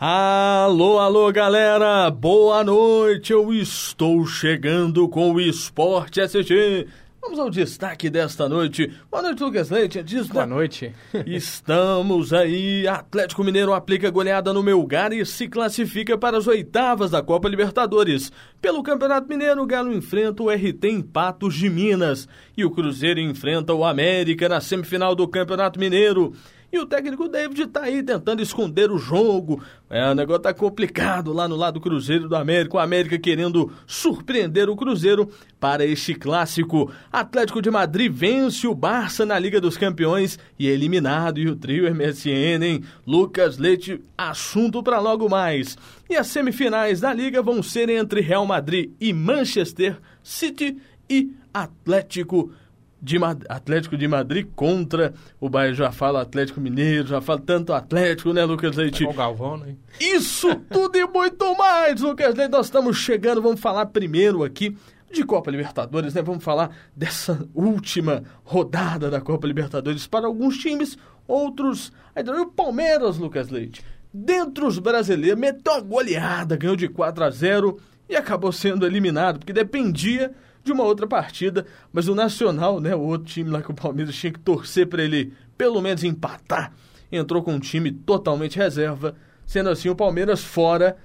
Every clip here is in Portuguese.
Alô, alô, galera! Boa noite! Eu estou chegando com o Esporte SG. Vamos ao destaque desta noite. Boa noite, Lucas Leite. Diz Boa noite. Estamos aí. Atlético Mineiro aplica goleada no Melgar e se classifica para as oitavas da Copa Libertadores. Pelo Campeonato Mineiro, o Galo enfrenta o RT em Patos de Minas. E o Cruzeiro enfrenta o América na semifinal do Campeonato Mineiro. E o técnico David tá aí tentando esconder o jogo. É, o negócio tá complicado lá no lado do Cruzeiro do América. O América querendo surpreender o Cruzeiro para este clássico. Atlético de Madrid vence o Barça na Liga dos Campeões e é eliminado. E o trio MSN, hein? Lucas Leite, assunto para logo mais. E as semifinais da Liga vão ser entre Real Madrid e Manchester City e Atlético de Mad... Atlético de Madrid contra o Bahia. Já fala Atlético Mineiro, já fala tanto Atlético, né, Lucas Leite? É o Galvão, né? Isso tudo e muito mais, Lucas Leite. Nós estamos chegando, vamos falar primeiro aqui de Copa Libertadores, né? Vamos falar dessa última rodada da Copa Libertadores para alguns times, outros. Aí o Palmeiras, Lucas Leite. Dentro os brasileiros, meteu a goleada, ganhou de 4 a 0 e acabou sendo eliminado, porque dependia de uma outra partida, mas o Nacional, né, o outro time lá que o Palmeiras tinha que torcer para ele pelo menos empatar, entrou com um time totalmente reserva, sendo assim o Palmeiras fora.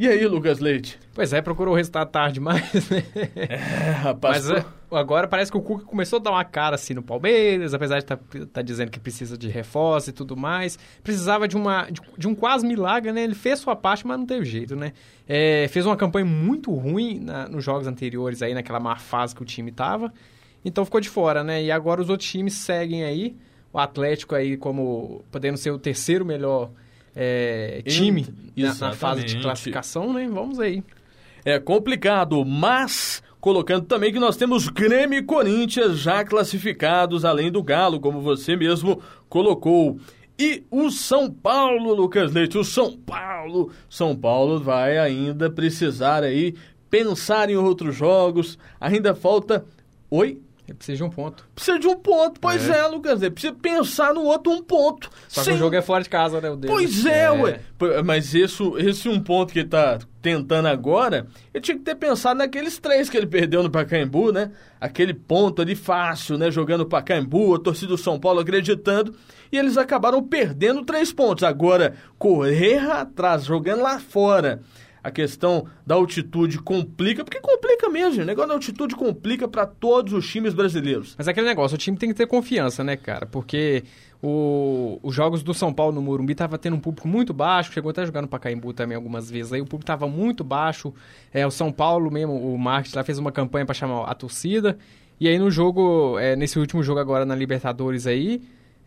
E aí, Lucas Leite? Pois é, procurou o resultado tarde demais, né? É, rapaz. Mas é, agora parece que o Cuca começou a dar uma cara assim no Palmeiras, apesar de estar tá, tá dizendo que precisa de reforço e tudo mais. Precisava de, uma, de, de, um quase milagre, né? Ele fez sua parte, mas não teve jeito, né? É, fez uma campanha muito ruim na, nos jogos anteriores aí, naquela má fase que o time tava. Então ficou de fora, né? E agora os outros times seguem aí. O Atlético aí como podendo ser o terceiro melhor é, time na, na, fase de classificação, né? Vamos aí. É complicado, mas colocando também que nós temos Grêmio e Corinthians já classificados, além do Galo, como você mesmo colocou. E o São Paulo, Lucas Leite, o São Paulo, São Paulo vai ainda precisar aí pensar em outros jogos. Ainda falta. Oi? Ele precisa de um ponto. Precisa de um ponto, pois é, é Lucas. Ele precisa pensar no outro um ponto. Só Sem... que o jogo é fora de casa, né? O dele. Pois é, é, ué. Mas esse, esse um ponto que ele tá tentando agora, ele tinha que ter pensado naqueles três que ele perdeu no Pacaembu, né? Aquele ponto ali fácil, né? Jogando Pacaembu, a torcida do São Paulo acreditando. E eles acabaram perdendo três pontos. Agora, correr atrás, jogando lá fora a questão da altitude complica, porque complica mesmo. O negócio da altitude complica para todos os times brasileiros. Mas é aquele negócio, o time tem que ter confiança, né, cara? Porque o, os jogos do São Paulo no Morumbi tava tendo um público muito baixo, chegou até a jogar no Pacaembu também algumas vezes. Aí o público tava muito baixo. É, o São Paulo mesmo, o marketing lá fez uma campanha para chamar a torcida. E aí no jogo, é, nesse último jogo agora na Libertadores aí,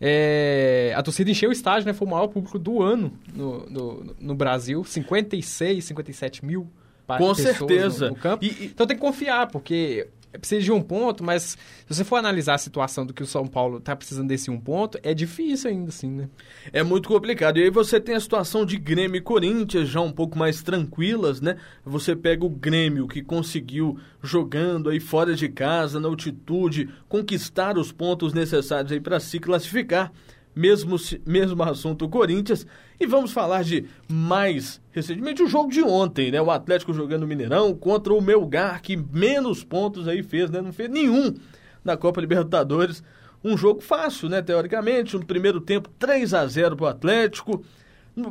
é, a torcida encheu o estádio, né? Foi o maior público do ano no, no, no Brasil. 56, 57 mil Com certeza. No, no campo. E, e... Então tem que confiar, porque precisa de um ponto, mas se você for analisar a situação do que o São Paulo está precisando desse um ponto, é difícil ainda assim, né? É muito complicado. E aí você tem a situação de Grêmio e Corinthians já um pouco mais tranquilas, né? Você pega o Grêmio que conseguiu jogando aí fora de casa, na altitude, conquistar os pontos necessários aí para se classificar mesmo, mesmo assunto Corinthians. E vamos falar de mais recentemente o jogo de ontem, né? O Atlético jogando Mineirão contra o Melgar, que menos pontos aí fez, né? Não fez nenhum na Copa Libertadores. Um jogo fácil, né? Teoricamente, no primeiro tempo 3 a 0 para o Atlético. Em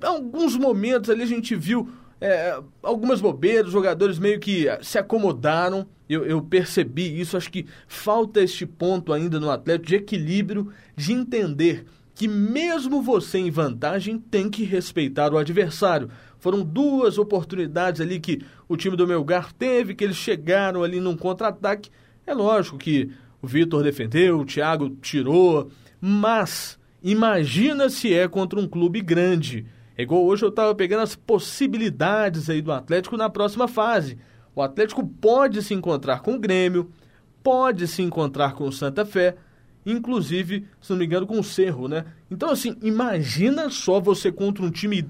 alguns momentos ali a gente viu é, algumas bobeiras, jogadores meio que se acomodaram. Eu, eu, percebi isso. Acho que falta este ponto ainda no Atlético de equilíbrio, de entender que mesmo você em vantagem tem que respeitar o adversário. Foram duas oportunidades ali que o time do Melgar teve, que eles chegaram ali num contra-ataque. É lógico que o Vitor defendeu, o Thiago tirou, mas imagina se é contra um clube grande igual hoje eu estava pegando as possibilidades aí do Atlético na próxima fase. O Atlético pode se encontrar com o Grêmio, pode se encontrar com o Santa Fé, inclusive, se não me engano, com o Cerro, né? Então, assim, imagina só você contra um time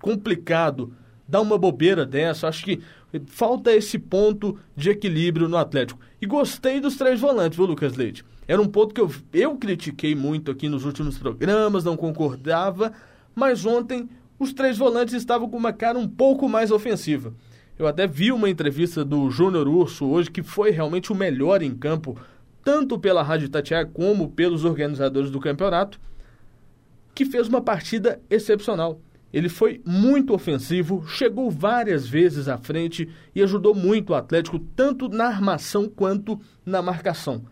complicado, dar uma bobeira dessa. Acho que falta esse ponto de equilíbrio no Atlético. E gostei dos três volantes, viu, Lucas Leite? Era um ponto que eu, eu critiquei muito aqui nos últimos programas, não concordava, mas ontem os três volantes estavam com uma cara um pouco mais ofensiva. Eu até vi uma entrevista do Júnior Urso hoje, que foi realmente o melhor em campo, tanto pela Rádio Tatiaia como pelos organizadores do campeonato, que fez uma partida excepcional. Ele foi muito ofensivo, chegou várias vezes à frente e ajudou muito o Atlético, tanto na armação quanto na marcação.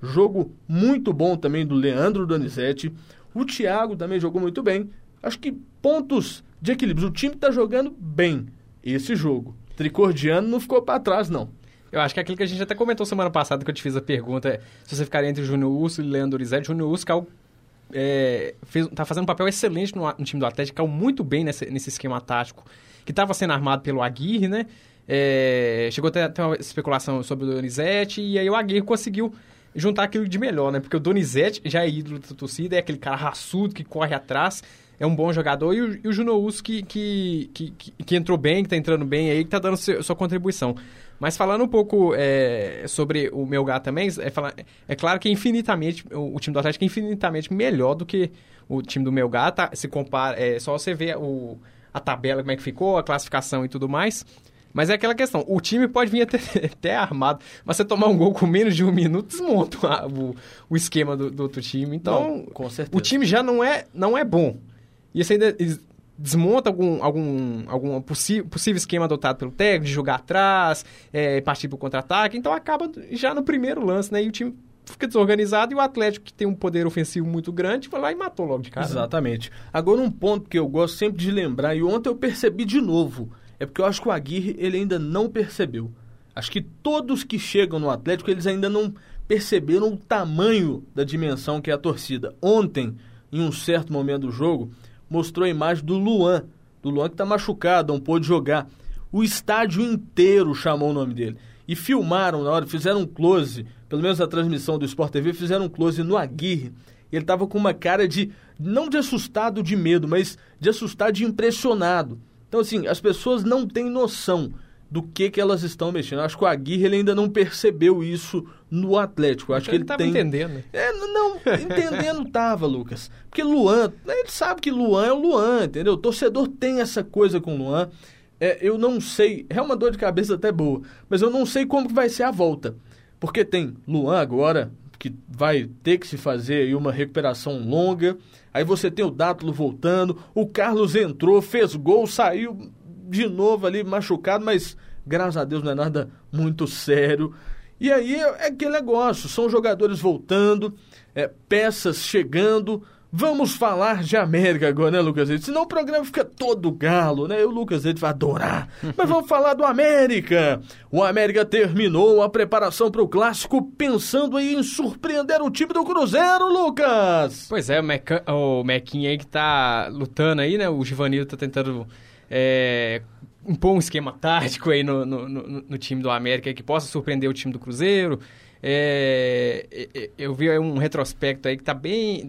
Jogo muito bom também do Leandro Donizete. O Thiago também jogou muito bem. Acho que pontos de equilíbrio. O time está jogando bem esse jogo. Tricordiano não ficou para trás, não. Eu acho que é aquilo que a gente até comentou semana passada, que eu te fiz a pergunta, é se você ficaria entre o Júnior Urso e o Leandro Donizete. Júnior Urso caiu, é, fez, tá fazendo um papel excelente no, no time do Atlético, caiu muito bem nesse, nesse esquema tático, que estava sendo armado pelo Aguirre, né? É, chegou até, até uma especulação sobre o Donizete, e aí o Aguirre conseguiu juntar aquilo de melhor, né? Porque o Donizete já é ídolo da torcida, é aquele cara raçudo que corre atrás, é um bom jogador, e o, e o que, que, que, que, entrou bem, que tá entrando bem aí, que tá dando seu, sua contribuição. Mas falando um pouco é, sobre o meu gato também, é, é claro que é infinitamente, o, o, time do Atlético é infinitamente melhor do que o time do meu gato, tá? se compara, é só você ver o, a tabela, como é que ficou, a classificação e tudo mais. Mas é aquela questão, o time pode vir até, até armado, mas você tomar um gol com menos de um minuto, desmonta o, o esquema do, do, outro time. Então, Não, o time já não é, não é bom. E você ainda desmonta algum, algum, algum possível esquema adotado pelo técnico, de jogar atrás, é, partir para o contra-ataque. Então acaba já no primeiro lance, né? E o time fica desorganizado e o Atlético, que tem um poder ofensivo muito grande, foi lá e matou logo de cara. Exatamente. Agora, um ponto que eu gosto sempre de lembrar, e ontem eu percebi de novo, é porque eu acho que o Aguirre ele ainda não percebeu. Acho que todos que chegam no Atlético, eles ainda não perceberam o tamanho da dimensão que é a torcida. Ontem, em um certo momento do jogo, mostrou a imagem do Luan, do Luan que está machucado, não pôde jogar. O estádio inteiro chamou o nome dele. E filmaram na hora, fizeram um close, pelo menos a transmissão do Sport TV, fizeram um close no Aguirre. Ele estava com uma cara de, não de assustado de medo, mas de assustado de impressionado. Então, assim, as pessoas não têm noção do que, que elas estão mexendo. acho que o Aguirre ele ainda não percebeu isso no Atlético. acho que ele, ele tem... entendendo. É, não, entendendo tava, Lucas. Porque Luan, ele sabe que Luan é o Luan, entendeu? O torcedor tem essa coisa com o Luan. É, eu não sei, é uma dor de cabeça até boa, mas eu não sei como que vai ser a volta. Porque tem Luan agora, que vai ter que se fazer aí uma recuperação longa. Aí você tem o Dátulo voltando, o Carlos entrou, fez gol, saiu de novo ali machucado, mas graças a Deus não é nada muito sério. E aí é, aquele negócio, são jogadores voltando, é, peças chegando. Vamos falar de América agora, né, Lucas Leite? Senão o programa fica todo galo, né? O Lucas Leite vai adorar. Mas vamos falar do América. O América terminou a preparação para o clássico pensando em surpreender o time do Cruzeiro, Lucas. Pois é, o, Meca... o Mequinha aí que tá lutando aí, né? O Givanildo tá tentando é, impor um esquema tático aí no, no, no, no, time do América que possa surpreender o time do Cruzeiro. É, eu vi um retrospecto aí que tá bem...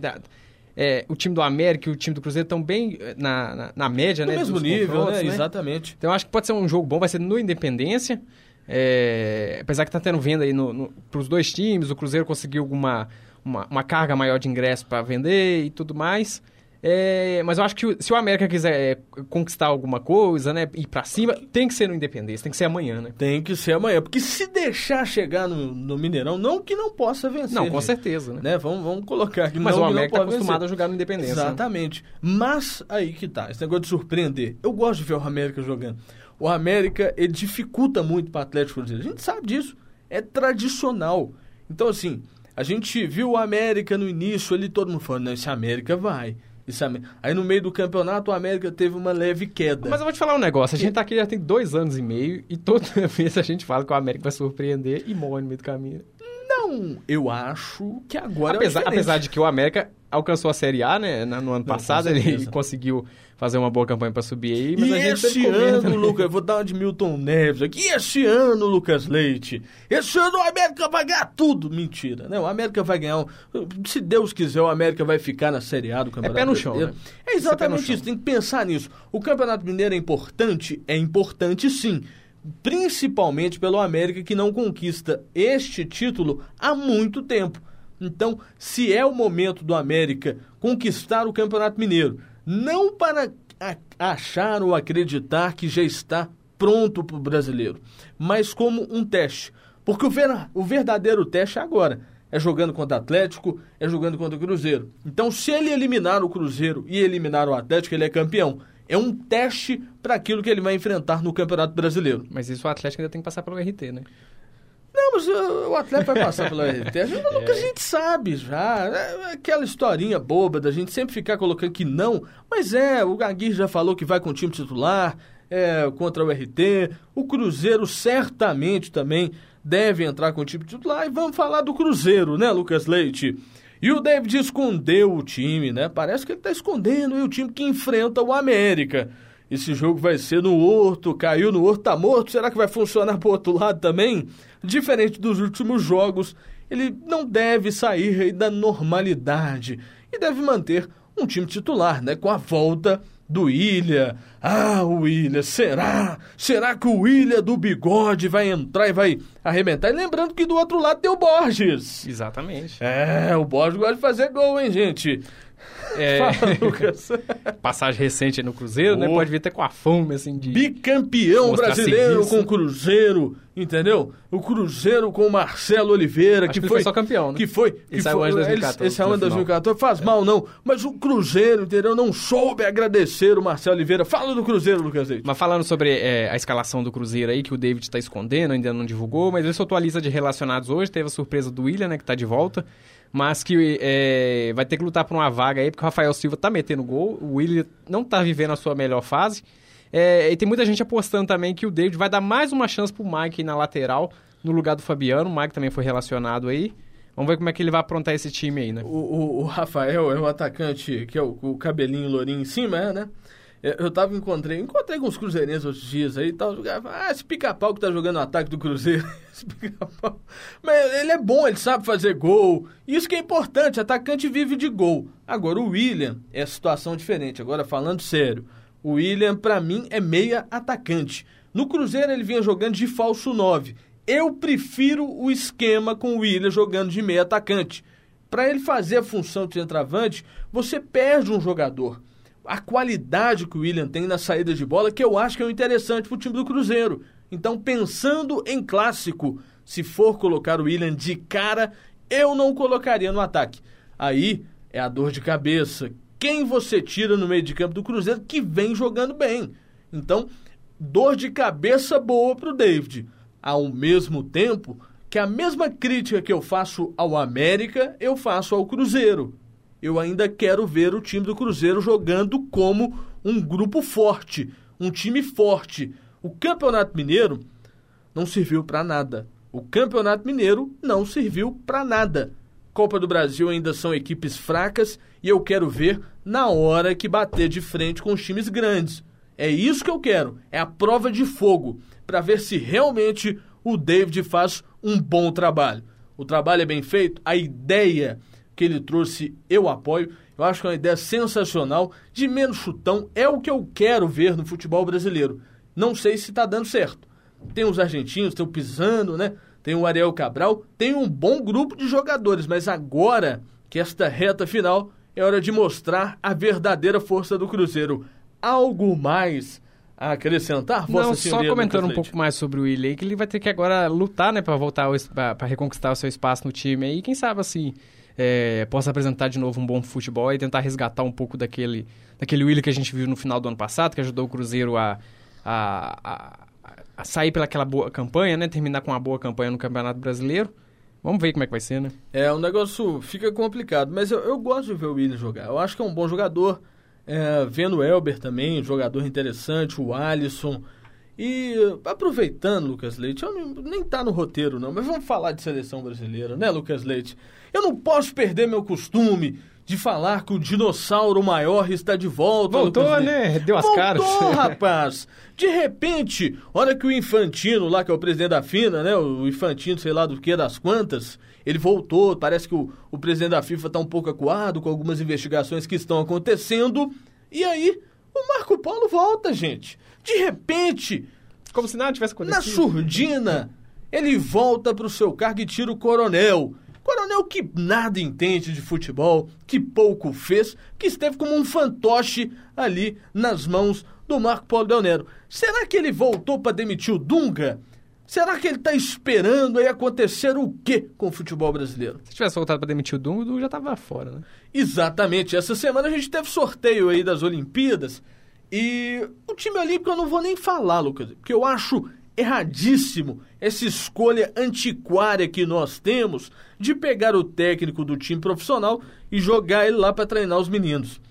é, o time do América e o time do Cruzeiro estão bem é, na, na, na média, no né? mesmo nível, né? né? Exatamente. Então, acho que pode ser um jogo bom, vai ser no Independência. É, apesar que tá tendo venda aí no, no, para os dois times, o Cruzeiro conseguiu alguma uma, uma carga maior de ingresso para vender e tudo mais. É, mas eu acho que se o América quiser é, conquistar alguma coisa, né, ir para cima, tem que ser no Independência, tem que ser amanhã, né? Tem que ser amanhã, porque se deixar chegar no, no Mineirão, não que não possa vencer. Não, com gente, certeza, né? né? Vamos, vamos colocar aqui. Mas não, o América está acostumado vencer. a jogar no Independência. Né? Exatamente. Né? Mas aí que tá, esse negócio de surpreender. Eu gosto de ver o América jogando. O América, ele dificulta muito para o Atlético Cruzeiro. A gente sabe disso. É tradicional. Então, assim, a gente viu o América no início ali, todo mundo falando, não, esse América vai. Isso, aí no meio do campeonato o América teve uma leve queda. Mas eu vou te falar um negócio, a gente tá aqui já tem dois anos e meio e toda vez a gente fala que o América vai surpreender e morre no meio do caminho. Não, eu acho que agora apesar, é apesar de que o América alcançou a Série A, né? No ano Não, passado ele conseguiu fazer uma boa campanha para subir aí. Mas e a gente esse ano, Lucas, eu vou dar uma de Milton Neves aqui. E esse ano, Lucas Leite? Esse ano o América vai ganhar tudo. Mentira, né? O América vai ganhar. Um... Se Deus quiser, o América vai ficar na Série A do Campeonato É pé no chão, né? É exatamente é isso, tem que pensar nisso. O Campeonato Mineiro é importante? É importante sim principalmente pelo América que não conquista este título há muito tempo. Então, se é o momento do América conquistar o Campeonato Mineiro, não para achar ou acreditar que já está pronto para o brasileiro, mas como um teste. Porque o, ver, o verdadeiro teste é agora. É jogando contra o Atlético, é jogando contra o Cruzeiro. Então, se ele eliminar o Cruzeiro e eliminar o Atlético, ele é campeão. É um teste para aquilo que ele vai enfrentar no Campeonato Brasileiro. Mas isso o Atlético ainda tem que passar pelo RT, né? Não, mas o Atlético vai passar pelo RT. A gente, é. a gente sabe já. É aquela historinha boba da gente sempre ficar colocando que não. Mas é, o Gaguir já falou que vai com o time titular é, contra o RT. O Cruzeiro certamente também deve entrar com o time titular. E vamos falar do Cruzeiro, né, Lucas Leite? E o David escondeu o time, né? Parece que ele está escondendo o time que enfrenta o América. Esse jogo vai ser no Horto, caiu no Horto, tá morto. Será que vai funcionar pro outro lado também? Diferente dos últimos jogos, ele não deve sair da normalidade e deve manter um time titular, né? Com a volta do Ilha. Ah, o Ilha, será? Será que o Ilha do bigode vai entrar e vai arrebentar? E lembrando que do outro lado tem o Borges. Exatamente. É, o Borges gosta de fazer gol, hein, gente? É... Fala, Lucas. Passagem recente no Cruzeiro, oh. né? Pode vir até com a fome, assim, de... Bicampeão brasileiro com o Cruzeiro, entendeu? O Cruzeiro com o Marcelo Oliveira, Acho que, que foi... foi só campeão, né? Que foi... Que esse foi, é o ano de 2014. Esse é o ano de 2014. Faz é. mal, não. Mas o Cruzeiro, entendeu? Não soube agradecer o Marcelo Oliveira. Fala do Cruzeiro, Lucas Leite. Mas falando sobre é, a escalação do Cruzeiro aí, que o David está escondendo, ainda não divulgou, mas ele soltou a lista de relacionados hoje, teve a surpresa do William, né, que está de volta mas que é, vai ter que lutar por uma vaga aí, porque o Rafael Silva tá metendo gol, o William não tá vivendo a sua melhor fase. É, e tem muita gente apostando também que o David vai dar mais uma chance pro Mike na lateral, no lugar do Fabiano. O Mike também foi relacionado aí. Vamos ver como é que ele vai aprontar esse time aí, né? O, o, o Rafael é o atacante que é o, o cabelinho lourinho em cima, é, né? Eu tava, encontrei, encontrei com uns cruzeirenses outros dias aí e tal. Ah, esse pica-pau que tá jogando o ataque do Cruzeiro. esse pica-pau. Mas ele é bom, ele sabe fazer gol. Isso que é importante, atacante vive de gol. Agora, o William é situação diferente. Agora, falando sério, o William, para mim, é meia atacante. No Cruzeiro, ele vinha jogando de falso 9. Eu prefiro o esquema com o William jogando de meia atacante. Para ele fazer a função de centroavante, você perde um jogador a qualidade que o William tem na saída de bola, que eu acho que é o interessante para o time do Cruzeiro. Então, pensando em clássico, se for colocar o William de cara, eu não colocaria no ataque. Aí é a dor de cabeça. Quem você tira no meio de campo do Cruzeiro que vem jogando bem? Então, dor de cabeça boa para o David. Ao mesmo tempo que a mesma crítica que eu faço ao América, eu faço ao Cruzeiro eu ainda quero ver o time do Cruzeiro jogando como um grupo forte, um time forte. O Campeonato Mineiro não serviu para nada. O Campeonato Mineiro não serviu para nada. Copa do Brasil ainda são equipes fracas e eu quero ver na hora que bater de frente com os times grandes. É isso que eu quero, é a prova de fogo, para ver se realmente o David faz um bom trabalho. O trabalho é bem feito, a ideia que ele trouxe, eu apoio. Eu acho que é uma ideia sensacional. De menos chutão é o que eu quero ver no futebol brasileiro. Não sei se está dando certo. Tem os argentinos, tem o Pisano, né? Tem o Ariel Cabral, tem um bom grupo de jogadores, mas agora que esta reta final é hora de mostrar a verdadeira força do Cruzeiro. Algo mais a acrescentar, Vossa Não, só comentando um pouco mais sobre o Willian, que ele vai ter que agora lutar, né, para voltar para reconquistar o seu espaço no time aí, quem sabe assim, é, possa apresentar de novo um bom futebol e tentar resgatar um pouco daquele, daquele Willian que a gente viu no final do ano passado, que ajudou o Cruzeiro a, a, a, a sair pelaquela boa campanha, né? Terminar com uma boa campanha no Campeonato Brasileiro. Vamos ver como é que vai ser, né? É, o negócio fica complicado, mas eu, eu gosto de ver o Willian jogar. Eu acho que é um bom jogador. É, vendo o Elber também, um jogador interessante, o Alisson. E aproveitando, Lucas Leite, eu não, nem tá no roteiro não, mas vamos falar de seleção brasileira, né, Lucas Leite? Eu não posso perder meu costume de falar que o dinossauro maior está de volta. Voltou, né? Deu as Voltou, caras. Voltou, rapaz. De repente, hora que o Infantino, lá que é o presidente da FINA, né? O Infantino, sei lá do que, das quantas, ele voltou. Parece que o, o presidente da FIFA está um pouco acuado com algumas investigações que estão acontecendo. E aí, o Marco Polo volta, gente. De repente. Como se nada tivesse acontecido. Na surdina, ele volta para o seu cargo e tira o coronel Coronel que nada entende de futebol, que pouco fez, que esteve como um fantoche ali nas mãos do Marco Paulo Del Nero. Será que ele voltou para demitir o Dunga? Será que ele está esperando aí acontecer o quê com o futebol brasileiro? Se tivesse voltado para demitir o Dunga, o Dunga já estava fora, né? Exatamente. Essa semana a gente teve sorteio aí das Olimpíadas e o time olímpico eu não vou nem falar, Lucas, porque eu acho erradíssimo essa escolha antiquária que nós temos de pegar o técnico do time profissional e jogar ele lá para treinar os meninos.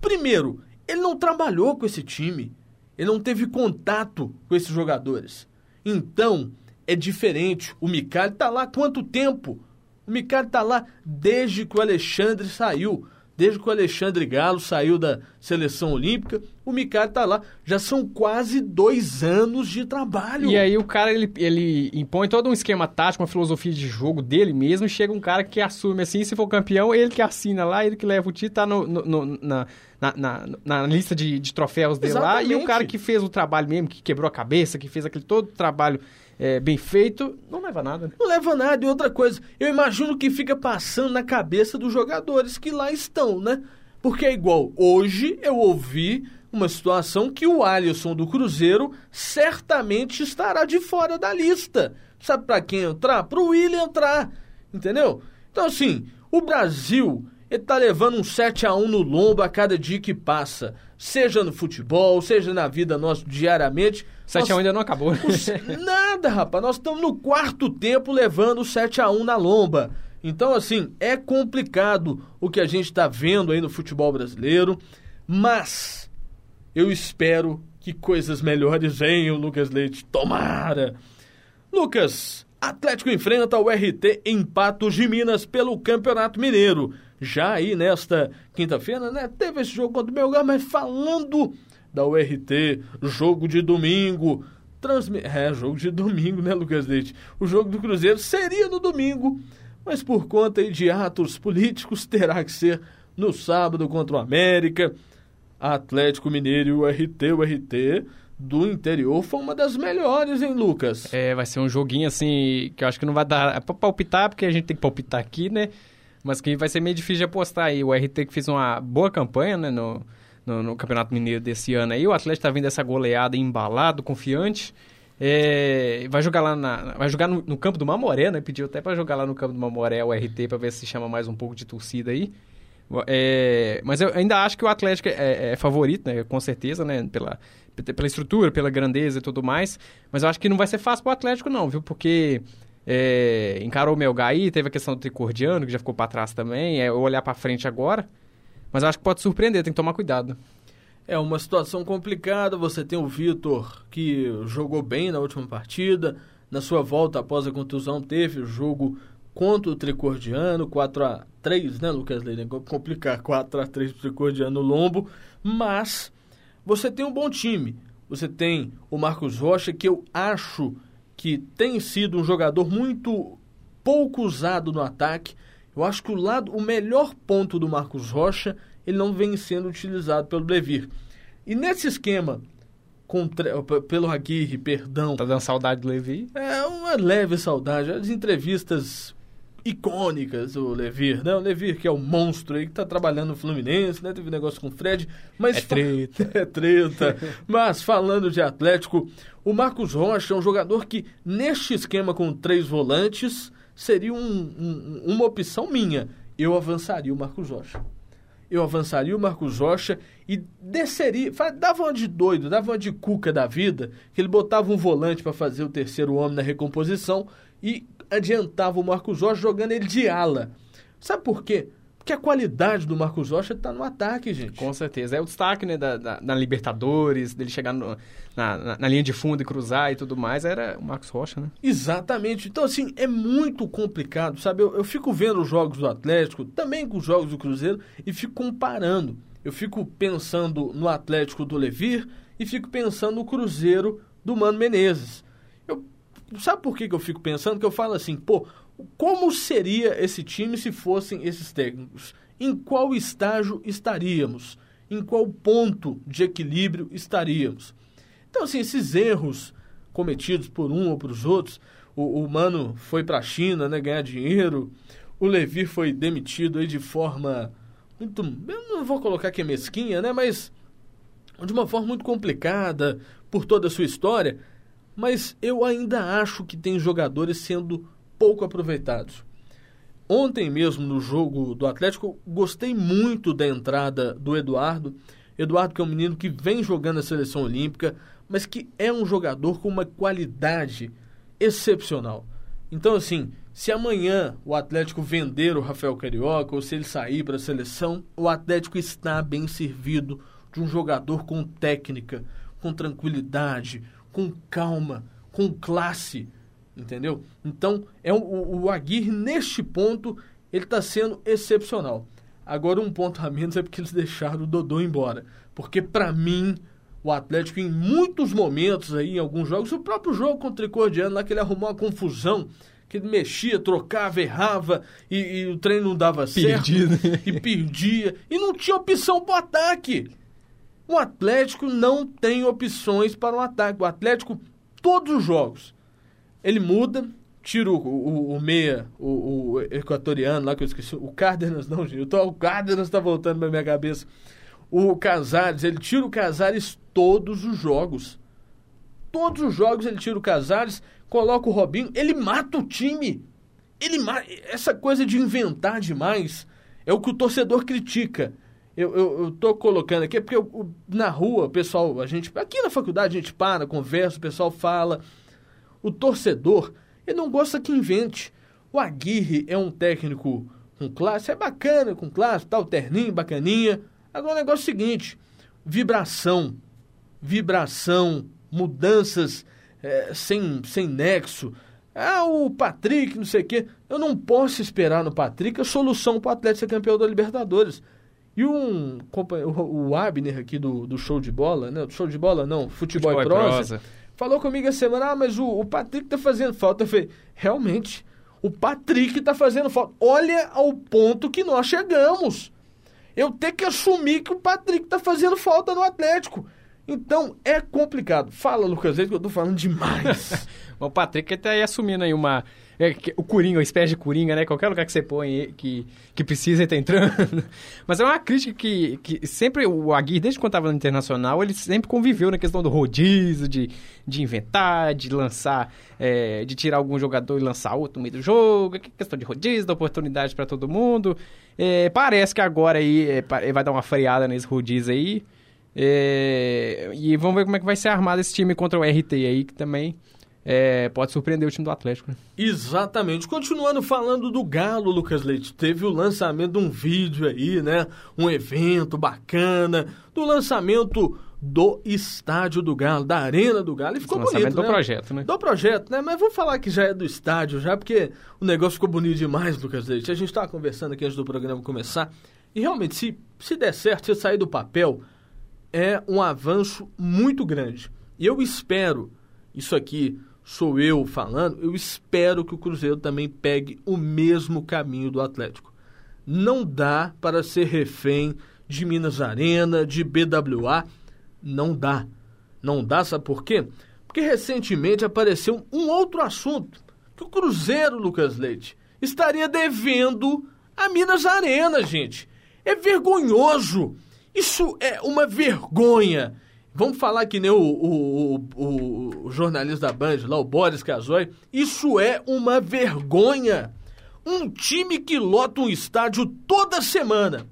Primeiro, ele não trabalhou com esse time, ele não teve contato com esses jogadores. Então, é diferente. O Micali está lá há quanto tempo? O Micali está lá desde que o Alexandre saiu. Desde que o Alexandre Galo saiu da seleção olímpica, o Micali está lá. Já são quase dois anos de trabalho. E aí o cara, ele, ele impõe todo um esquema tático, uma filosofia de jogo dele mesmo, e chega um cara que assume assim, se for campeão, ele que assina lá, ele que leva o título, tá no, no, no na, na, na, na, lista de, de troféus dele Exatamente. lá, e o cara que fez o trabalho mesmo, que quebrou a cabeça, que fez aquele todo trabalho é, bem feito, não leva nada. Né? Não leva nada. E outra coisa, eu imagino que fica passando na cabeça dos jogadores que lá estão, né? Porque é igual, hoje eu ouvi uma situação que o Alisson do Cruzeiro certamente estará de fora da lista. Sabe para quem entrar? Para o William entrar, entendeu? Então assim, o Brasil ele tá levando um 7 a 1 no lombo a cada dia que passa, seja no futebol, seja na vida nossa diariamente. 7 x 1 ainda não acabou. Nada, rapaz. Nós estamos no quarto tempo levando 7 a 1 na lomba. Então, assim, é complicado o que a gente está vendo aí no futebol brasileiro, mas eu espero que coisas melhores venham, Lucas Leite. Tomara! Lucas, Atlético enfrenta o RT em Patos de Minas pelo Campeonato Mineiro. Já aí nesta quinta-feira, né, teve esse jogo contra o Belgar, mas falando da URT, jogo de domingo. Transmi... É, jogo de domingo, né, Lucas Leite? O jogo do Cruzeiro seria no domingo, mas por conta de atos políticos terá que ser no sábado contra o América. Atlético Mineiro e o RT, o RT do interior foi uma das melhores, hein, Lucas? É, vai ser um joguinho assim que eu acho que não vai dar pra palpitar, porque a gente tem que palpitar aqui, né? Mas que vai ser meio difícil de apostar aí. O RT que fez uma boa campanha, né, no, no, no Campeonato Mineiro desse ano aí. O Atlético tá vindo essa goleada embalado, confiante. É, vai jogar lá na, vai jogar no, no, campo do Mamoré, né? Pediu até para jogar lá no campo do Mamoré o RT para ver se chama mais um pouco de torcida aí. É, mas eu ainda acho que o Atlético é, é, é, favorito, né? Com certeza, né? Pela, pela estrutura, pela grandeza e tudo mais. Mas eu acho que não vai ser fácil pro Atlético, não, viu? Porque é, encarou o Melgar aí, teve a questão do tricordiano, que já ficou para trás também. É olhar para frente agora. Mas acho que pode surpreender, tem que tomar cuidado. É uma situação complicada. Você tem o Vitor, que jogou bem na última partida. Na sua volta após a contusão, teve o jogo contra o Tricordiano, 4 a 3 né, Lucas Leite? Complicar 4 a 3 pro Tricordiano Lombo. Mas você tem um bom time. Você tem o Marcos Rocha, que eu acho que tem sido um jogador muito pouco usado no ataque. Eu acho que o lado, o melhor ponto do Marcos Rocha, ele não vem sendo utilizado pelo Levir. E nesse esquema, contra, pelo Aguirre, perdão. Tá dando saudade do Levi? É, uma leve saudade. As entrevistas icônicas, o Levir, né? O Levir, que é o monstro aí, que tá trabalhando no Fluminense, né? Teve um negócio com o Fred, mas... É treta. é treta. mas, falando de Atlético, o Marcos Rocha é um jogador que, neste esquema com três volantes, seria um, um, uma opção minha. Eu avançaria o Marcos Rocha. Eu avançaria o Marcos Rocha e desceria, dava uma de doido, dava uma de cuca da vida, que ele botava um volante para fazer o terceiro homem na recomposição e adiantava o Marcos Rocha jogando ele de ala. Sabe por quê? Porque a qualidade do Marcos Rocha está no ataque, gente. Com certeza. É o destaque né, da, da, da Libertadores, dele chegar no, na, na, na, linha de fundo e cruzar e tudo mais, era o Marcos Rocha, né? Exatamente. Então, assim, é muito complicado, sabe? Eu, eu fico vendo os jogos do Atlético, também com os jogos do Cruzeiro, e fico comparando. Eu fico pensando no Atlético do Levir e fico pensando no Cruzeiro do Mano Menezes. Sabe por que, que eu fico pensando? Que eu falo assim, pô, como seria esse time se fossem esses técnicos? Em qual estágio estaríamos? Em qual ponto de equilíbrio estaríamos? Então, assim, esses erros cometidos por um ou por os outros, o, o Mano foi para a China, né, ganhar dinheiro, o Levi foi demitido aí de forma muito. Eu não vou colocar que é mesquinha, né? Mas de uma forma muito complicada por toda a sua história. Mas eu ainda acho que tem jogadores sendo pouco aproveitados. Ontem mesmo, no jogo do Atlético, gostei muito da entrada do Eduardo. Eduardo, que é um menino que vem jogando a seleção olímpica, mas que é um jogador com uma qualidade excepcional. Então, assim, se amanhã o Atlético vender o Rafael Carioca ou se ele sair para a seleção, o Atlético está bem servido de um jogador com técnica, com tranquilidade, com calma, com classe entendeu? Então, é o, o Aguirre, neste ponto, ele está sendo excepcional. Agora, um ponto a menos é porque eles deixaram o Dodô embora. Porque, para mim, o Atlético, em muitos momentos aí, em alguns jogos, o próprio jogo contra o Tricordiano, lá que ele arrumou uma confusão, que ele mexia, trocava, errava, e, e o treino não dava Perdido. certo. E perdia. E não tinha opção para ataque. O Atlético não tem opções para o ataque. O Atlético, todos os jogos, ele muda, tira o, o, o meia, o, o, equatoriano lá que eu esqueci, o Cárdenas não, gente, tô, o Cárdenas está voltando na minha cabeça. O Casares, ele tira o Casares todos os jogos. Todos os jogos ele tira o Casares, coloca o Robinho, ele mata o time. Ele essa coisa de inventar demais é o que o torcedor critica. Eu, eu, eu tô colocando aqui porque eu, na rua, o pessoal, a gente, aqui na faculdade a gente para, conversa, o pessoal fala. O torcedor, ele não gosta que invente. O Aguirre é um técnico com classe, é bacana com classe, tal, terninho, bacaninha. Agora o negócio é o seguinte: vibração, vibração, mudanças é, sem, sem nexo. Ah, o Patrick, não sei o quê. Eu não posso esperar no Patrick a solução para o Atlético ser campeão da Libertadores. E um o Abner aqui do, do show de bola, né? Show de bola não, futebol, futebol e prosa. prosa falou comigo essa semana, ah, mas o, o Patrick tá fazendo falta. Eu falei, realmente, o Patrick tá fazendo falta. Olha ao ponto que nós chegamos. Eu tenho que assumir que o Patrick tá fazendo falta no Atlético. Então, é complicado. Fala, Lucas Leite, que eu tô falando demais. o Patrick tá aí assumindo aí uma é, o Coringa, uma espécie de Coringa, né? Qualquer lugar que você põe que, que precisa, ele tá entrando. Mas é uma crítica que, que sempre o Aguirre, desde quando estava no Internacional, ele sempre conviveu na questão do rodízio, de, de inventar, de lançar, é, de tirar algum jogador e lançar outro no meio do jogo, questão de rodízio, da oportunidade para todo mundo. É, parece que agora aí é, vai dar uma freada nesse rodízio aí. É, e vamos ver como é que vai ser armado esse time contra o RT aí, que também é, pode surpreender o time do Atlético. Né? Exatamente. Continuando falando do Galo, Lucas Leite, teve o lançamento de um vídeo aí, né? Um evento bacana, do lançamento do estádio do Galo, da arena do Galo, e ficou bonito, do né? projeto, né? Do projeto, né? Mas vou falar que já é do estádio, já, porque o negócio ficou bonito demais, Lucas Leite. A gente estava conversando aqui antes do programa começar, e realmente, se, se der certo, se sair do papel, é um avanço muito grande. E eu espero isso aqui sou eu falando, eu espero que o Cruzeiro também pegue o mesmo caminho do Atlético. Não dá para ser refém de Minas Arena, de BWA, não dá. Não dá, sabe por quê? Porque recentemente apareceu um outro assunto, que o Cruzeiro, Lucas Leite, estaria devendo a Minas Arena, gente. É vergonhoso. Isso é uma vergonha. Vamos falar que nem o, o, o, o jornalista da Band, lá, o Boris Casoy. Isso é uma vergonha. Um time que lota um estádio toda semana.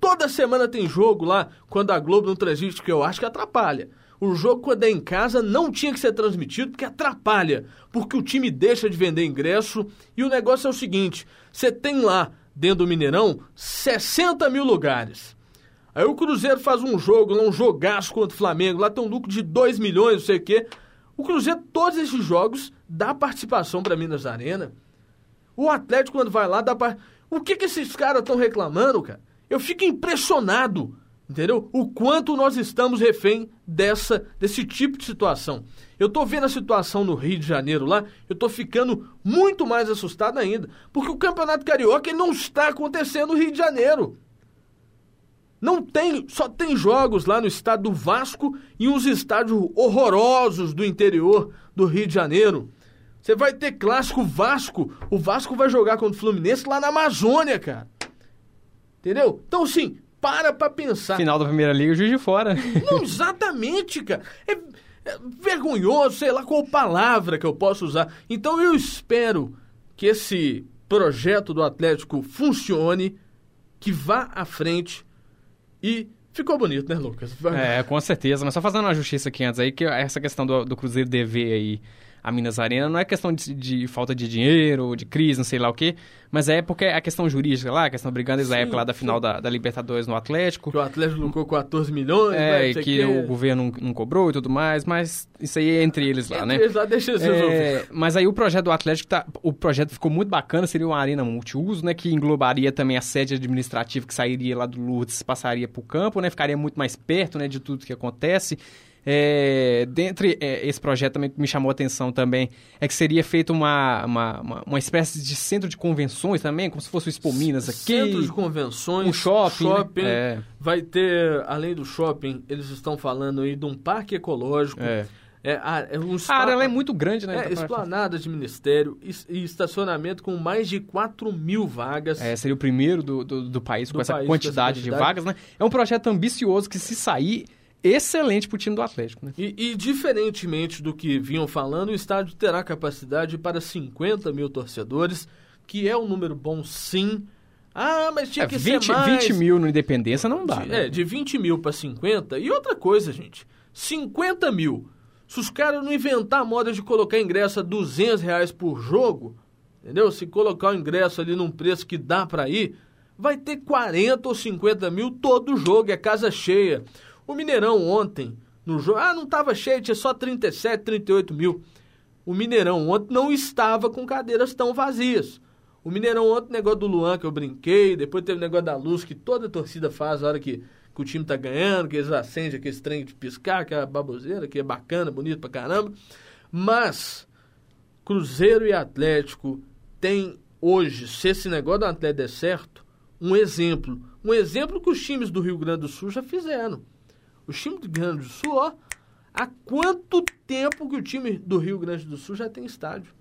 Toda semana tem jogo lá, quando a Globo não transmite, que eu acho que atrapalha. O jogo, quando é em casa, não tinha que ser transmitido porque atrapalha. Porque o time deixa de vender ingresso. E o negócio é o seguinte: você tem lá, dentro do Mineirão, 60 mil lugares. Aí o Cruzeiro faz um jogo, um jogaço contra o Flamengo, lá tem um lucro de 2 milhões, não sei o quê. O Cruzeiro, todos esses jogos, dá participação para Minas Arena. O Atlético, quando vai lá, dá para. O que, que esses caras estão reclamando, cara? Eu fico impressionado, entendeu? O quanto nós estamos refém dessa, desse tipo de situação. Eu tô vendo a situação no Rio de Janeiro lá, eu tô ficando muito mais assustado ainda. Porque o Campeonato Carioca não está acontecendo no Rio de Janeiro. Não tem, só tem jogos lá no estado do Vasco e uns estádios horrorosos do interior do Rio de Janeiro. Você vai ter clássico Vasco. O Vasco vai jogar contra o Fluminense lá na Amazônia, cara. Entendeu? Então, assim, para pra pensar. Final da Primeira Liga, o juiz de fora. Não, exatamente, cara. É, é vergonhoso, sei lá qual palavra que eu posso usar. Então eu espero que esse projeto do Atlético funcione, que vá à frente e ficou bonito, né, Lucas? É, com certeza. Mas só fazendo uma justiça aqui antes aí, que essa questão do, do Cruzeiro dever aí a Minas Arena não é questão de, de, falta de dinheiro, de crise, não sei lá o quê, mas é porque é a questão jurídica lá, a questão brigando desde a época lá da final da, da, Libertadores no Atlético. Que o Atlético lucrou 14 milhões, É, né, que o governo não, não, cobrou e tudo mais, mas isso aí é entre eles lá, entre né? Eles lá, deixa eles é, Mas aí o projeto do Atlético, tá, o projeto ficou muito bacana, seria uma arena multiuso, né, que englobaria também a sede administrativa que sairia lá do Lourdes, passaria para o campo, né, ficaria muito mais perto, né, de tudo que acontece. É, dentre é, esse projeto também que me chamou a atenção também é que seria feito uma, uma, uma, uma, espécie de centro de convenções também, como se fosse o Expo Minas aqui. Centro de convenções, um shopping. Né? shopping né? é. Vai ter, além do shopping, eles estão falando aí de um parque ecológico. É. É, é um a área é muito grande, né? É, esplanada de ministério e, e, estacionamento com mais de 4 mil vagas. É, seria o primeiro do, do, do país do com essa país, quantidade com essa de vagas, né? É um projeto ambicioso que se sair excelente para o time do Atlético. Né? E, e, diferentemente do que vinham falando, o estádio terá capacidade para 50 mil torcedores, que é um número bom sim. Ah, mas tinha é, que 20, ser mais. 20 mil no Independência não dá, de, né? É, de 20 mil para 50. E outra coisa, gente, 50 mil. Se os caras não inventar a moda de colocar ingresso a 200 reais por jogo, entendeu? Se colocar o ingresso ali num preço que dá para ir, vai ter 40 ou 50 mil todo jogo, é casa cheia. O Mineirão ontem, no jogo. Ah, não estava cheio, tinha só 37, 38 mil. O Mineirão ontem não estava com cadeiras tão vazias. O Mineirão ontem, negócio do Luan que eu brinquei, depois teve o negócio da luz que toda a torcida faz na hora que, que o time tá ganhando, que eles acendem aquele trem de piscar, que é baboseira, que é bacana, bonito pra caramba. Mas Cruzeiro e Atlético tem hoje, se esse negócio do Atlético der certo, um exemplo. Um exemplo que os times do Rio Grande do Sul já fizeram. O time do Rio Grande do Sul, ó, há quanto tempo que o time do Rio Grande do Sul já tem estádio?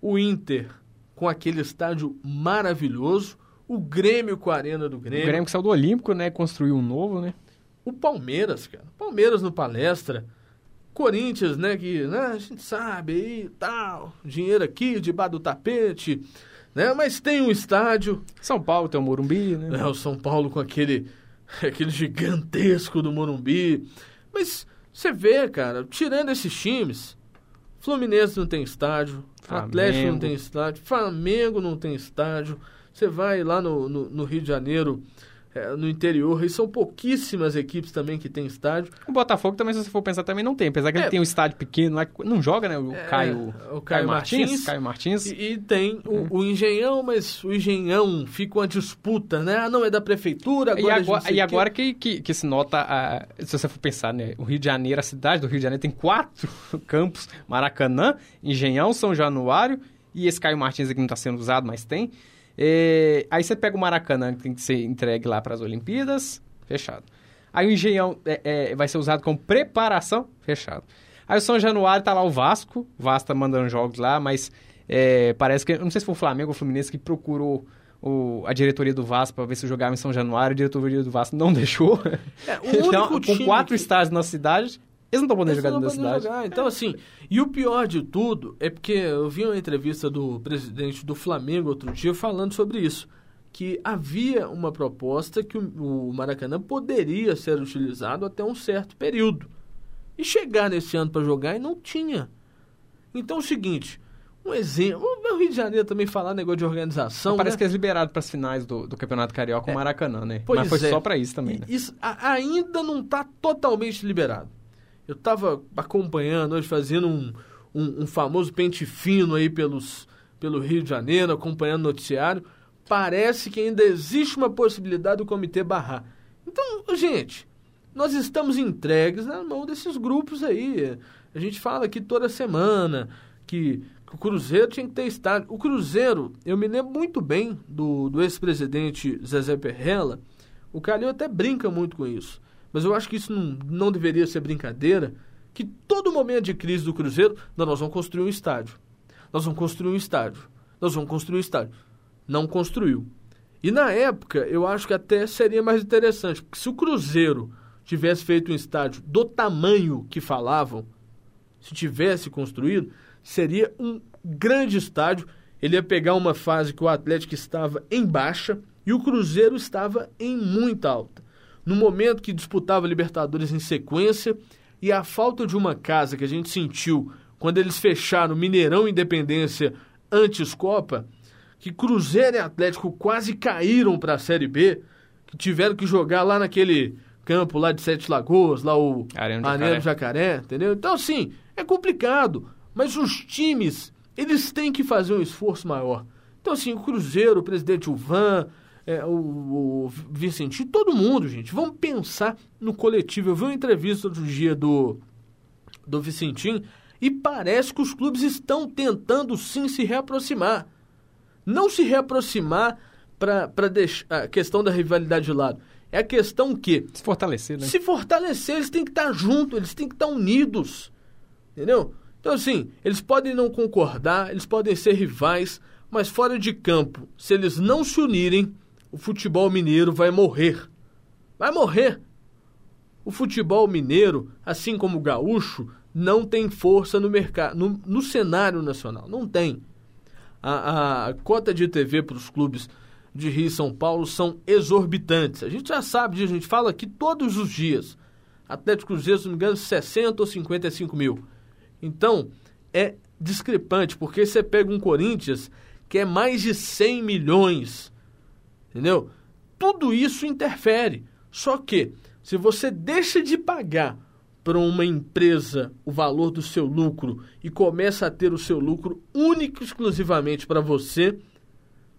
O Inter com aquele estádio maravilhoso, o Grêmio com a arena do Grêmio. O Grêmio que saiu do Olímpico, né? Construiu um novo, né? O Palmeiras, cara. Palmeiras no palestra. Corinthians, né? Que né, a gente sabe aí tal. Dinheiro aqui, debaixo do tapete. Né? Mas tem um estádio. São Paulo tem o Morumbi, né? É, o São Paulo com aquele aquele gigantesco do Morumbi. Mas você vê, cara, tirando esses times, Fluminense não tem estádio, Flamengo. Atlético não tem estádio, Flamengo não tem estádio. Você vai lá no, no, no Rio de Janeiro, é, no interior, e são pouquíssimas equipes também que tem estádio. O Botafogo também, se você for pensar, também não tem. Apesar que é, ele tem um estádio pequeno lá, não joga, né? O é, Caio, o Caio, Caio Martins, Martins, Caio Martins. E, e tem o, o, Engenhão, mas o Engenhão fica uma disputa, né? Ah, não, é da prefeitura, agora... E agora, e agora que, que, que, se nota, a, se você for pensar, né? O Rio de Janeiro, a cidade do Rio de Janeiro tem quatro campos. Maracanã, Engenhão, São Januário e esse Caio Martins aqui não está sendo usado, mas tem. É, aí você pega o Maracanã, que tem que ser entregue lá para as Olimpíadas, fechado. Aí o Engenhão é, é, vai ser usado como preparação, fechado. Aí o São Januário tá lá o Vasco, o Vasco tá mandando jogos lá, mas é, parece que, não sei se foi o Flamengo ou o Fluminense que procurou o, a diretoria do Vasco para ver se jogava em São Januário, a diretoria do Vasco não deixou. É, então, com quatro que... estádios na cidade, eles não estão podendo jogar dentro da cidade. Jogar. Então, assim, e o pior de tudo é porque eu vi uma entrevista do presidente do Flamengo outro dia falando sobre isso. Que havia uma proposta que o, Maracanã poderia ser utilizado até um certo período. E chegar nesse ano para jogar e não tinha. Então é o seguinte, um exemplo. O Rio de Janeiro também falar negócio de organização. parece né? que eles liberaram para as finais do, do Campeonato Carioca o é, Maracanã, né? Mas foi é. só para isso também, né? Isso ainda não está totalmente liberado. Eu estava acompanhando hoje, fazendo um, um, um, famoso pente fino aí pelos, pelo Rio de Janeiro, acompanhando o noticiário. Parece que ainda existe uma possibilidade do comitê barrar. Então, gente, nós estamos entregues na mão desses grupos aí. A gente fala aqui toda semana que, o Cruzeiro tinha que ter estádio. O Cruzeiro, eu me lembro muito bem do, do ex-presidente Zezé Perrella. O Calil até brinca muito com isso. Mas eu acho que isso não, não deveria ser brincadeira, que todo momento de crise do Cruzeiro, nós vamos construir um estádio. Nós vamos construir um estádio. Nós vamos construir um estádio. Não construiu. E na época, eu acho que até seria mais interessante, porque se o Cruzeiro tivesse feito um estádio do tamanho que falavam, se tivesse construído, seria um grande estádio. Ele ia pegar uma fase que o Atlético estava em baixa e o Cruzeiro estava em muita alta. No momento que disputava Libertadores em sequência e a falta de uma casa que a gente sentiu quando eles fecharam Mineirão Independência antes Copa, que Cruzeiro e Atlético quase caíram para a Série B, que tiveram que jogar lá naquele campo lá de Sete Lagoas, lá o Arena Jacaré. Jacaré, entendeu? Então, assim, é complicado, mas os times, eles têm que fazer um esforço maior. Então, assim, o Cruzeiro, o presidente Uvan, é, o, o Vicentinho, todo mundo, gente, vamos pensar no coletivo. Eu vi uma entrevista outro dia do, do Vicentinho e parece que os clubes estão tentando sim se reaproximar. Não se reaproximar para deixar a questão da rivalidade de lado. É a questão que. Se fortalecer, né? Se fortalecer, eles têm que estar juntos, eles têm que estar unidos. Entendeu? Então, assim, eles podem não concordar, eles podem ser rivais, mas fora de campo, se eles não se unirem, o futebol mineiro vai morrer. Vai morrer. O futebol mineiro, assim como o gaúcho, não tem força no mercado, no, no cenário nacional. Não tem. A, a cota de TV para os clubes de Rio e São Paulo são exorbitantes. A gente já sabe disso, a gente fala aqui todos os dias. Atlético Cruzeiro, se não me engano, 60 ou 55 mil. Então, é discrepante, porque você pega um Corinthians que é mais de 100 milhões, entendeu? Tudo isso interfere. Só que, se você deixa de pagar para uma empresa o valor do seu lucro e começa a ter o seu lucro único exclusivamente para você,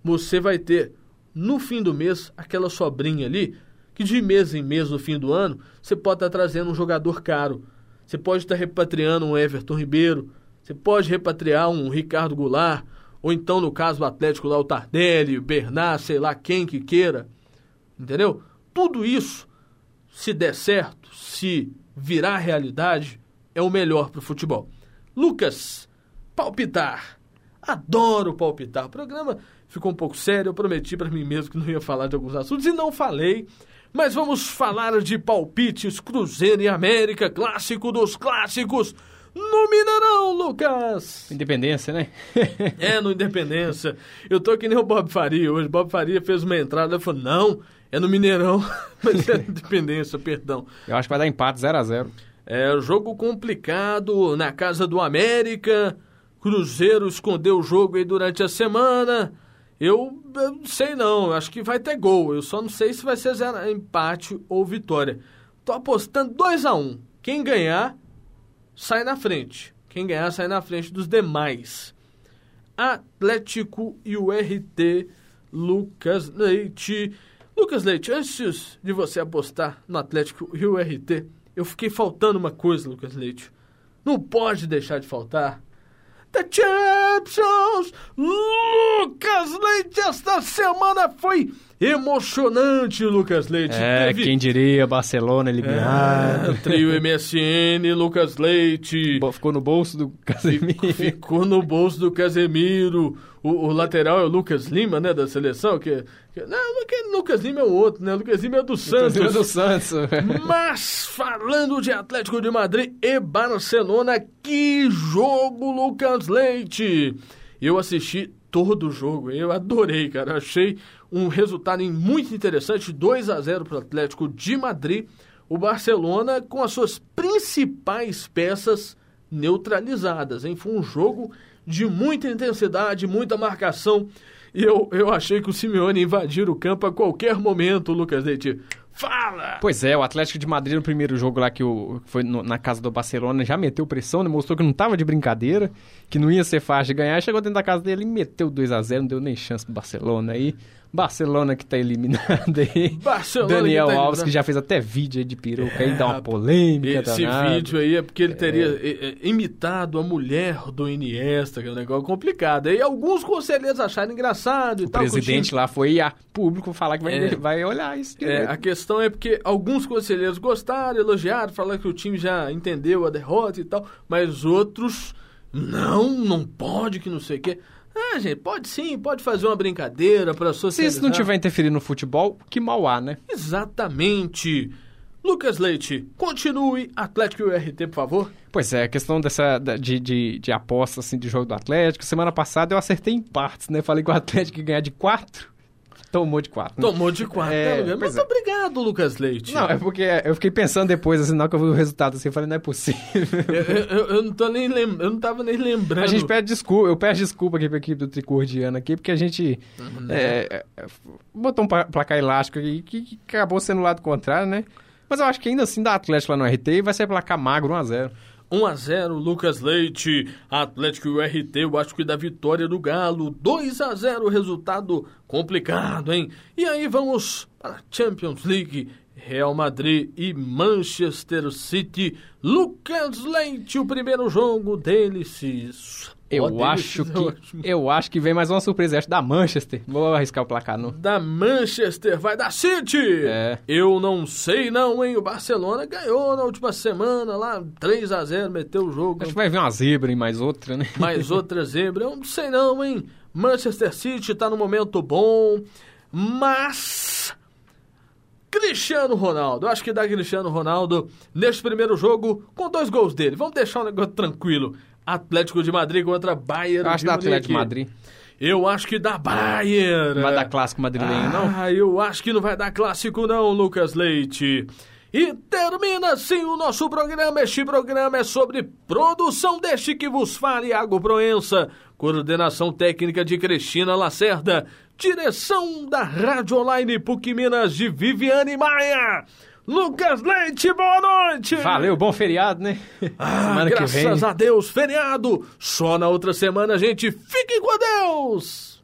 você vai ter no fim do mês aquela sobrinha ali que de mês em mês no fim do ano você pode estar tá trazendo um jogador caro, você pode estar tá repatriando um Everton Ribeiro, você pode repatriar um Ricardo Goulart, ou então no caso do Atlético lá o Tardelli, o Bernard, sei lá quem que queira, entendeu? Tudo isso, se der certo, se virar realidade, é o melhor para o futebol. Lucas, palpitar. Adoro palpitar. O programa ficou um pouco sério. Eu prometi para mim mesmo que não ia falar de alguns assuntos e não falei. Mas vamos falar de palpites Cruzeiro e América, clássico dos clássicos. No Mineirão, Lucas! Independência, né? é, no Independência. Eu tô que nem o Bob Faria hoje. Bob Faria fez uma entrada e falou: não, é no Mineirão, mas é Independência, perdão. Eu acho que vai dar empate 0 a 0 É, jogo complicado na casa do América. Cruzeiro escondeu o jogo aí durante a semana. Eu, eu não sei não, acho que vai ter gol. Eu só não sei se vai ser zero, empate ou vitória. Tô apostando 2 a 1 um. Quem ganhar, sai na frente. Quem ganhar, sai na frente dos demais. Atlético e o RT Lucas Leite. Lucas Leite, antes de você apostar no Atlético e o RT, eu fiquei faltando uma coisa, Lucas Leite. Não pode deixar de faltar The Champions! Lucas Leite, esta semana foi emocionante, Lucas Leite. É, Teve... quem diria, Barcelona eliminado. É, trio MSN, Lucas Leite. Ficou no bolso do Casemiro. Ficou no bolso do Casemiro. O, o lateral é o Lucas Lima, né, da seleção, que, que não, que Lucas Lima é o outro, né? Lucas Lima é do Santos. Lucas Lima é do Santos. Mas falando de Atlético de Madrid e Barcelona, que jogo, Lucas Leite! Eu assisti todo o jogo, eu adorei, cara. Achei um resultado muito interessante, 2 a 0 para o Atlético de Madrid. O Barcelona com as suas principais peças neutralizadas, hein? Foi um jogo de muita intensidade, muita marcação. E eu, eu achei que o Simeone invadir o campo a qualquer momento, Lucas Leite. Fala! Pois é, o Atlético de Madrid no primeiro jogo lá que o, foi no, na casa do Barcelona já meteu pressão, né? mostrou que não tava de brincadeira, que não ia ser fácil de ganhar. Chegou dentro da casa dele e meteu 2 a 0 não deu nem chance pro Barcelona aí. Barcelona que tá eliminado aí. Barcelona Daniel que tá Alves, que já fez até vídeo aí de peruca aí, É, dá uma polêmica Esse danada. vídeo aí é porque ele teria eh, eh, imitado a mulher do Iniesta, que é um negócio complicado. E alguns conselheiros acharam engraçado e O tal. o presidente lá foi a público falar que vai, É. vai olhar isso. É, a questão é porque alguns conselheiros gostaram, elogiaram, falaram que o time já entendeu a derrota e tal, mas outros, não, não pode, que não sei o quê. Ah, gente, pode sim, pode fazer uma brincadeira para Se socializar. isso não tiver interferindo no futebol, que mal há, né? Exatamente. Lucas Leite, continue Atlético e URT, por favor. Pois é, a questão dessa de, de, de aposta assim, de jogo do Atlético. Semana passada eu acertei em partes, né? Falei que o Atlético ia ganhar de 4, tomou de 4. Tomou de quarto, É, né, Muito é. obrigado, Lucas Leite. Não, é porque eu fiquei pensando depois, assim, na hora que eu vi o resultado, assim, eu falei, não é possível. Eu, eu- eu não tô nem lem... eu não tava nem lembrando. A gente pede desculpa, eu peço desculpa aqui pra equipe do Tricordiano aqui, porque a gente é, é, botou um placar elástico aqui que, que acabou sendo o lado contrário, né? Mas eu acho que ainda assim dá Atlético lá no RT vai ser placar magro 1x0. 1x0, Lucas Leite. Atlético URT, eu acho que da vitória do Galo. 2x0, resultado complicado, hein? E aí vamos para a Champions League. Real Madrid e Manchester City. Lucas Leite, o primeiro jogo deles. Eu deles, acho eu que eu acho que vem mais uma surpresa, acho da Manchester. Vou arriscar o placar não. Da Manchester, vai da City! É. Eu não sei não, hein? O Barcelona ganhou na última semana lá, 3 a 0 meteu o jogo. Acho que vai vir uma zebra e mais outra, né? Mais outra zebra, eu não sei não, hein? Manchester City tá no momento bom, mas Cristiano Ronaldo, eu acho que dá Cristiano Ronaldo neste primeiro jogo com dois gols dele. Vamos deixar o negócio tranquilo. Atlético de Madrid contra Bayern. Eu acho da. Atlético de Madrid. Eu acho que dá Bayern. Não vai dar clássico madrilenho, não? Ah, eu acho que não vai dar clássico não, Lucas Leite. E termina assim o nosso programa. Este programa é sobre produção deste que vos fala Iago Proença, coordenação técnica de Cristina Lacerda, direção da Rádio Online PUC Minas de Viviane Maia. Lucas Leite, boa noite! Valeu, bom feriado, né? Ah, Semana que vem. graças a Deus, feriado! Só na outra semana, gente. Fiquem com Deus!